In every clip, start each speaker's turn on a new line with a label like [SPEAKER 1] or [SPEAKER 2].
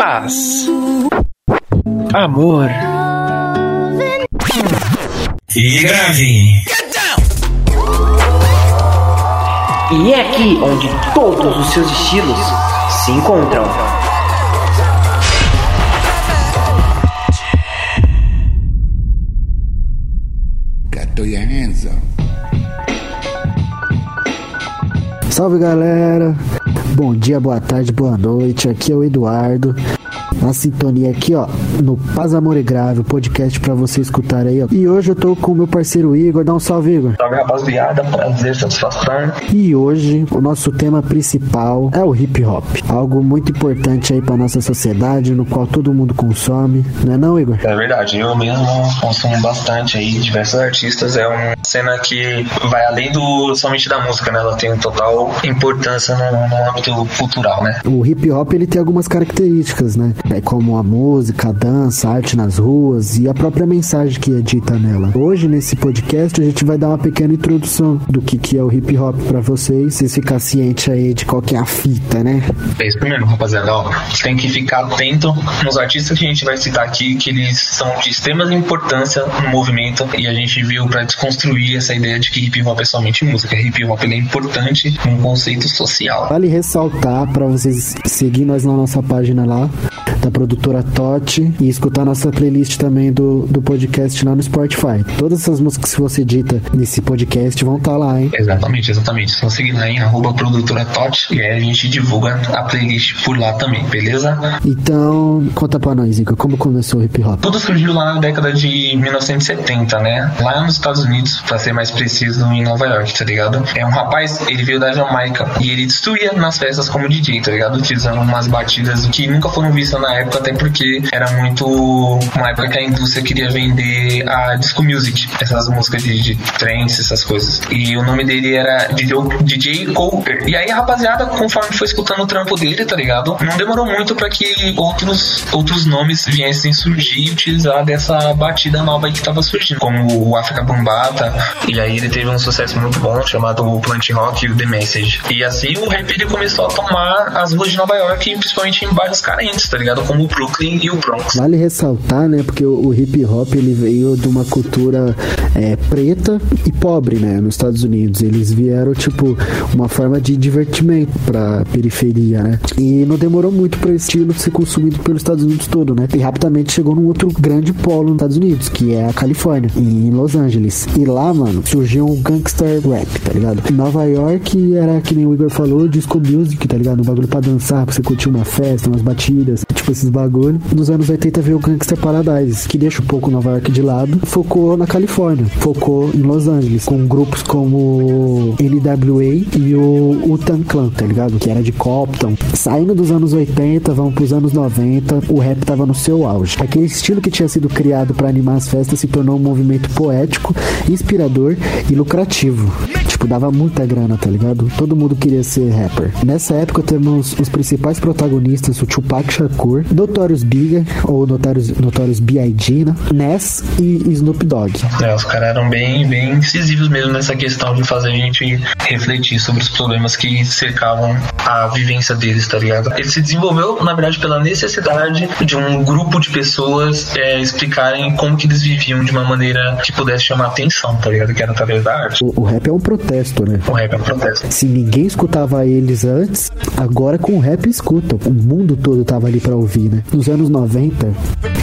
[SPEAKER 1] paz, amor
[SPEAKER 2] e grave.
[SPEAKER 3] E é aqui onde todos os seus estilos se encontram.
[SPEAKER 4] Salve galera! Bom dia, boa tarde, boa noite. Aqui é o Eduardo na sintonia aqui, ó, no Paz Amor e Grave, o podcast para você escutar aí, ó. E hoje eu tô com o meu parceiro Igor, dá um salve, Igor.
[SPEAKER 5] Salve, rapaziada, prazer, satisfação.
[SPEAKER 4] E hoje o nosso tema principal é o hip hop, algo muito importante aí para nossa sociedade, no qual todo mundo consome, não é não, Igor?
[SPEAKER 5] É verdade, eu mesmo consumo bastante aí diversos artistas, é uma cena que vai além do somente da música, né? Ela tem total importância no, no âmbito cultural, né?
[SPEAKER 4] O hip hop ele tem algumas características, né? é como a música, a dança, arte nas ruas e a própria mensagem que é dita nela. Hoje, nesse podcast, a gente vai dar uma pequena introdução do que, que é o hip hop para vocês, vocês ficar ciente aí de qual que é a fita, né?
[SPEAKER 5] É isso mesmo, rapaziada. Ó, tem que ficar atento nos artistas que a gente vai citar aqui, que eles são de extrema importância no movimento e a gente viu para desconstruir essa ideia de que hip hop é somente música. Hip hop é importante num conceito social.
[SPEAKER 4] Vale ressaltar para vocês seguir nós na nossa página lá, da produtora Totti e escutar nossa playlist também do, do podcast lá no Spotify. Todas essas músicas que você edita nesse podcast vão estar tá lá, hein?
[SPEAKER 5] Exatamente, exatamente. Só seguir lá em arroba produtora Totti e aí a gente divulga a playlist por lá também, beleza?
[SPEAKER 4] Então, conta pra nós, Ico, como começou o hip hop?
[SPEAKER 5] Tudo surgiu lá na década de 1970, né? Lá nos Estados Unidos, pra ser mais preciso, em Nova York, tá ligado? É um rapaz, ele veio da Jamaica e ele destruía nas festas como DJ, tá ligado? Utilizando umas batidas que nunca foram vistas na na época, até porque era muito uma época que a indústria queria vender a disco music, essas músicas de, de trance, essas coisas. E o nome dele era DJ, DJ Cooper. E aí, rapaziada, conforme foi escutando o trampo dele, tá ligado? Não demorou muito para que outros, outros nomes viessem surgir e utilizar dessa batida nova aí que tava surgindo, como o Africa Bambata. E aí ele teve um sucesso muito bom chamado Plant Rock e o The Message. E assim o rap ele começou a tomar as ruas de Nova York, principalmente em bairros carentes, tá ligado? Como o Brooklyn e o Bronx.
[SPEAKER 4] Vale ressaltar, né, porque o, o hip hop ele veio de uma cultura é, preta e pobre, né, nos Estados Unidos. Eles vieram tipo uma forma de divertimento para periferia, né? E não demorou muito para esse estilo ser consumido pelos Estados Unidos todo, né? E rapidamente chegou num outro grande polo nos Estados Unidos, que é a Califórnia, em Los Angeles. E lá, mano, surgiu um gangster rap, tá ligado? Em Nova York era que nem o Igor falou, disco music, tá ligado? Um bagulho para dançar, pra você curtir uma festa, umas batidas, tipo esses bagulho. Nos anos 80 veio o Gangster Paradise, que deixa um pouco Nova York de lado, focou na Califórnia, focou em Los Angeles, com grupos como NWA e o Utan Clan, tá ligado? Que era de Compton. Saindo dos anos 80, vamos pros anos 90, o rap tava no seu auge. Aquele estilo que tinha sido criado para animar as festas se tornou um movimento poético, inspirador e lucrativo. Tipo, dava muita grana, tá ligado? Todo mundo queria ser rapper. Nessa época temos os principais protagonistas, o Tupac Shakur, Notorious Big, ou Notorious, Notorious B.I.G., né? Ness e Snoop Dogg.
[SPEAKER 5] É, os caras eram bem, bem incisivos mesmo nessa questão de fazer a gente refletir sobre os problemas que cercavam a vivência deles, tá ligado? Ele se desenvolveu, na verdade, pela necessidade de um grupo de pessoas é, explicarem como que eles viviam de uma maneira que pudesse chamar atenção, tá ligado? Que era através da arte.
[SPEAKER 4] O, o rap é um protesto, né?
[SPEAKER 5] O rap é um protesto.
[SPEAKER 4] Se ninguém escutava eles antes, agora com o rap escuta. O mundo todo tava ali para ouvir né? Nos anos 90,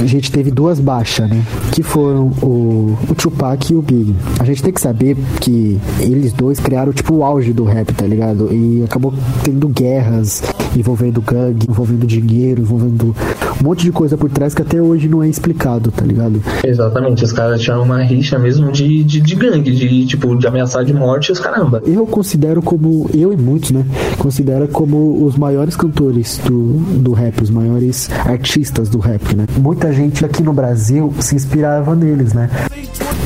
[SPEAKER 4] a gente teve duas baixas, né? Que foram o, o Tupac e o Big. A gente tem que saber que eles dois criaram, tipo, o auge do rap, tá ligado? E acabou tendo guerras envolvendo gangue, envolvendo dinheiro, envolvendo um monte de coisa por trás que até hoje não é explicado, tá ligado?
[SPEAKER 5] Exatamente, os caras tinham uma rixa mesmo de, de, de gangue, de tipo, de ameaçar de morte os caramba.
[SPEAKER 4] Eu considero como, eu e muitos, né? Considero como os maiores cantores do, do rap, os maiores artistas do rap, né? Muita gente aqui no Brasil se inspirava neles, né?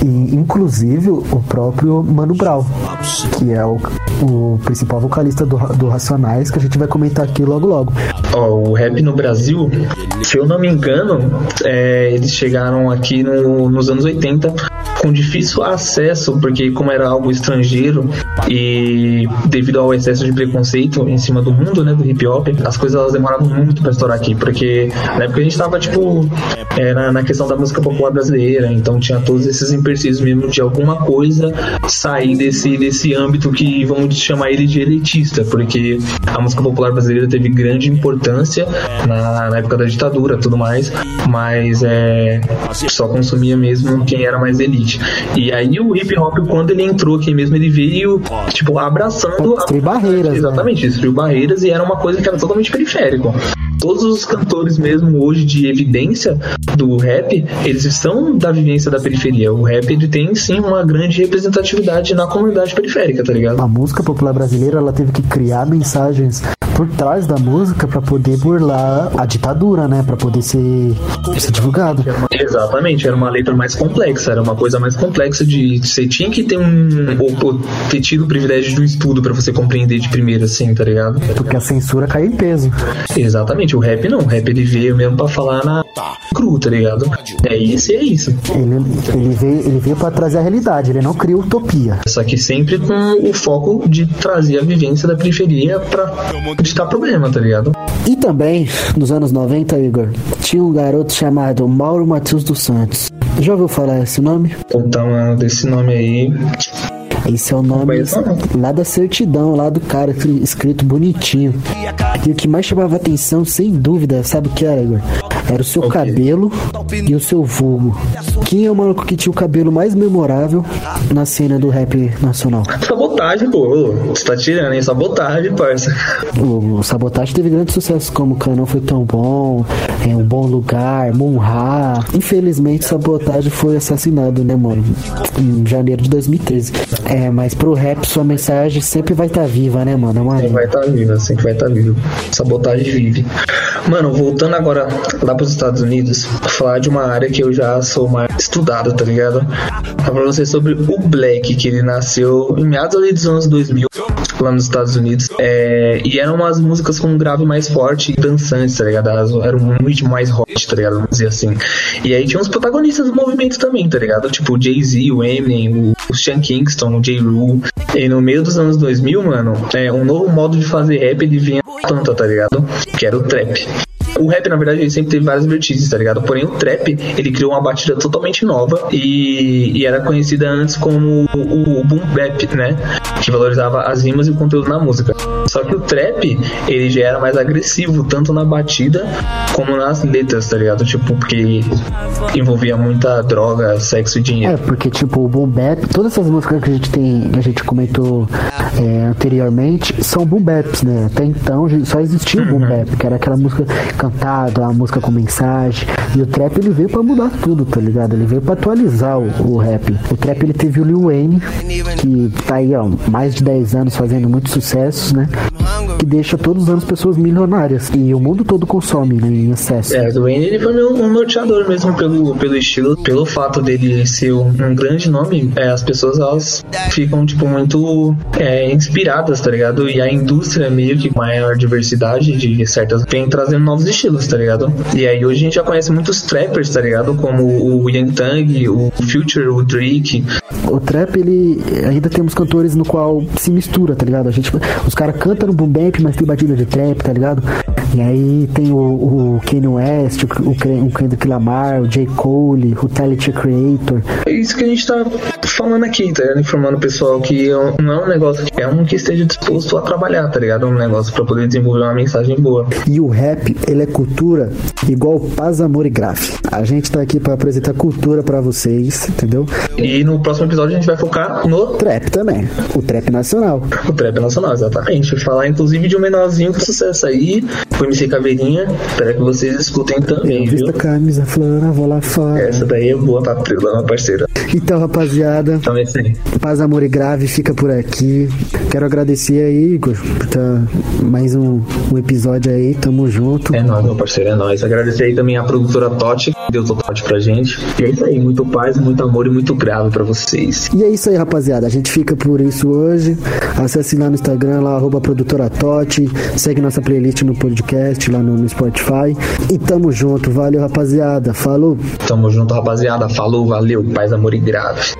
[SPEAKER 4] E, inclusive o próprio Mano Brown, que é o, o principal vocalista do, do Racionais, que a gente vai comentar aqui logo logo.
[SPEAKER 5] Oh, o rap no Brasil, se eu não me engano, é, eles chegaram aqui no, nos anos 80 com difícil acesso, porque como era algo estrangeiro e devido ao excesso de preconceito em cima do mundo, né, do hip hop, as coisas elas demoravam muito para estourar aqui, porque na época a gente tava tipo é, na, questão da música popular brasileira, então tinha todos esses empecilhos mesmo de alguma coisa sair desse desse âmbito que vamos chamar ele de elitista, porque a música popular brasileira teve grande importância na, na época da ditadura, tudo mais, mas é só consumia mesmo quem era mais elite. E aí o hip hop, quando ele entrou aqui mesmo, ele veio, tipo, abraçando.
[SPEAKER 4] Destruir barreiras. Né?
[SPEAKER 5] Exatamente, né? destruiu barreiras e era uma coisa que era totalmente periférico todos os cantores mesmo hoje de evidência do rap, eles estão da vivência da periferia. O rap ele tem sim uma grande representatividade na comunidade periférica, tá ligado?
[SPEAKER 4] A música popular brasileira ela teve que criar mensagens por trás da música para poder burlar a ditadura, né? Para poder ser, ser divulgado.
[SPEAKER 5] Exatamente, era uma letra mais complexa, era uma coisa mais complexa de você tinha que ter um ou, ter tido o privilégio de um estudo para você compreender de primeira assim, tá ligado?
[SPEAKER 4] Porque a censura cai em peso.
[SPEAKER 5] Exatamente, o rap não, o rap ele veio mesmo para falar na cru, tá ligado? É isso e é isso.
[SPEAKER 4] Ele, ele veio, ele veio para trazer a realidade, ele não cria utopia.
[SPEAKER 5] Só que sempre com o foco de trazer a vivência da periferia para está problema, tá ligado?
[SPEAKER 4] E também, nos anos 90, Igor, tinha um garoto chamado Mauro Matheus dos Santos. Já ouviu falar esse nome?
[SPEAKER 5] Então, desse nome aí.
[SPEAKER 4] Esse é o nome lá da certidão, lá do cara, escrito bonitinho. E o que mais chamava atenção, sem dúvida, sabe o que era, Igor? Era o seu okay. cabelo e o seu vulgo. Quem é o maluco que tinha o cabelo mais memorável na cena do rap nacional?
[SPEAKER 5] Sabotagem, pô. Você tá tirando, hein? Sabotagem, parça.
[SPEAKER 4] O, o Sabotagem teve grandes sucessos como Canão Foi Tão Bom, é Um Bom Lugar, Munha. Infelizmente, Sabotagem foi assassinado, né, mano? Em janeiro de 2013. É, mas pro rap sua mensagem sempre vai estar tá viva, né, mano? É
[SPEAKER 5] uma... Sempre vai estar tá viva, sempre vai estar tá viva. Sabotagem vive. Mano, voltando agora lá pros Estados Unidos, falar de uma área que eu já sou mais estudado, tá ligado? Falar pra você sobre o Black, que ele nasceu em meados dos anos 2000, lá nos Estados Unidos. É, e eram umas músicas com um grave mais forte e dançantes, tá ligado? Era um ritmo mais hot, tá ligado? Vamos dizer assim. E aí tinha uns protagonistas do movimento também, tá ligado? Tipo o Jay-Z, o Eminem, o Sean Kingston, o J-Rule. E no meio dos anos 2000, mano, é, um novo modo de fazer rap ele vinha tanta, tá ligado? Que era o trap. O rap, na verdade, ele sempre teve várias vertentes, tá ligado? Porém, o trap, ele criou uma batida totalmente nova e, e era conhecida antes como o, o boom bap, né? Que valorizava as rimas e o conteúdo na música. Só que o trap, ele já era mais agressivo, tanto na batida como nas letras, tá ligado? Tipo, porque envolvia muita droga, sexo e dinheiro.
[SPEAKER 4] É, porque, tipo, o boom bap, todas essas músicas que a gente tem, que a gente comentou é, anteriormente, são boom baps, né? Até então só existia o boom uhum. bap, que era aquela música cantado, a música com mensagem. E o trap ele veio para mudar tudo, tá ligado? Ele veio para atualizar o, o, rap. O trap ele teve o Lil Wayne, que tá aí, ó, mais de 10 anos fazendo muitos sucessos, né? Que deixa todos os anos pessoas milionárias. E o mundo todo consome, né? Em excesso.
[SPEAKER 5] É, o Wayne ele foi um, um norteador mesmo pelo, pelo estilo, pelo fato dele ser um, um grande nome. É, as pessoas elas ficam, tipo, muito é, inspiradas, tá ligado? E a indústria meio que maior diversidade de certas vem trazendo novos estilos, tá ligado? E aí hoje a gente já conhece muitos trappers, tá ligado? Como o Young Thug, o Future, o Drake.
[SPEAKER 4] O trap, ele ainda temos cantores no qual se mistura, tá ligado? A gente, os caras cantam no boom bap, mas tem batida de trap, tá ligado? E aí tem o, o Kanye West, o, o Kendrick Lamar, o J. Cole, o Tyler Creator.
[SPEAKER 5] É isso que a gente tá falando aqui, tá ligado? Informando o pessoal que não é um negócio que é um que esteja disposto a trabalhar, tá ligado? É um negócio pra poder desenvolver uma mensagem boa.
[SPEAKER 4] E o rap, ele é cultura igual paz, amor e grafe. A gente tá aqui para apresentar cultura para vocês, entendeu?
[SPEAKER 5] E no próximo episódio a gente vai focar no
[SPEAKER 4] trap também. O trap nacional.
[SPEAKER 5] O trap nacional, exatamente. Falar inclusive de um menorzinho com sucesso aí, foi MC Caveirinha. Espero que vocês escutem também.
[SPEAKER 4] Eu visto a camisa flora, vou lá fora.
[SPEAKER 5] Essa daí é boa pra trilha, meu parceiro.
[SPEAKER 4] Então, rapaziada. Isso aí. Paz, amor e grave fica por aqui. Quero agradecer aí, Igor, por tá mais um, um episódio aí. Tamo junto.
[SPEAKER 5] É nóis, meu parceiro, é nóis. Agradecer aí também a produtora Totti, deu total pra gente. E é isso aí, muito paz, muito amor e muito grave para vocês.
[SPEAKER 4] E é isso aí, rapaziada. A gente fica por isso hoje. Acesse lá no Instagram, lá, arroba produtora Totti. Segue nossa playlist no podcast, lá no, no Spotify. E tamo junto. Valeu, rapaziada. Falou.
[SPEAKER 5] Tamo junto, rapaziada. Falou, valeu. Paz, amor e grave.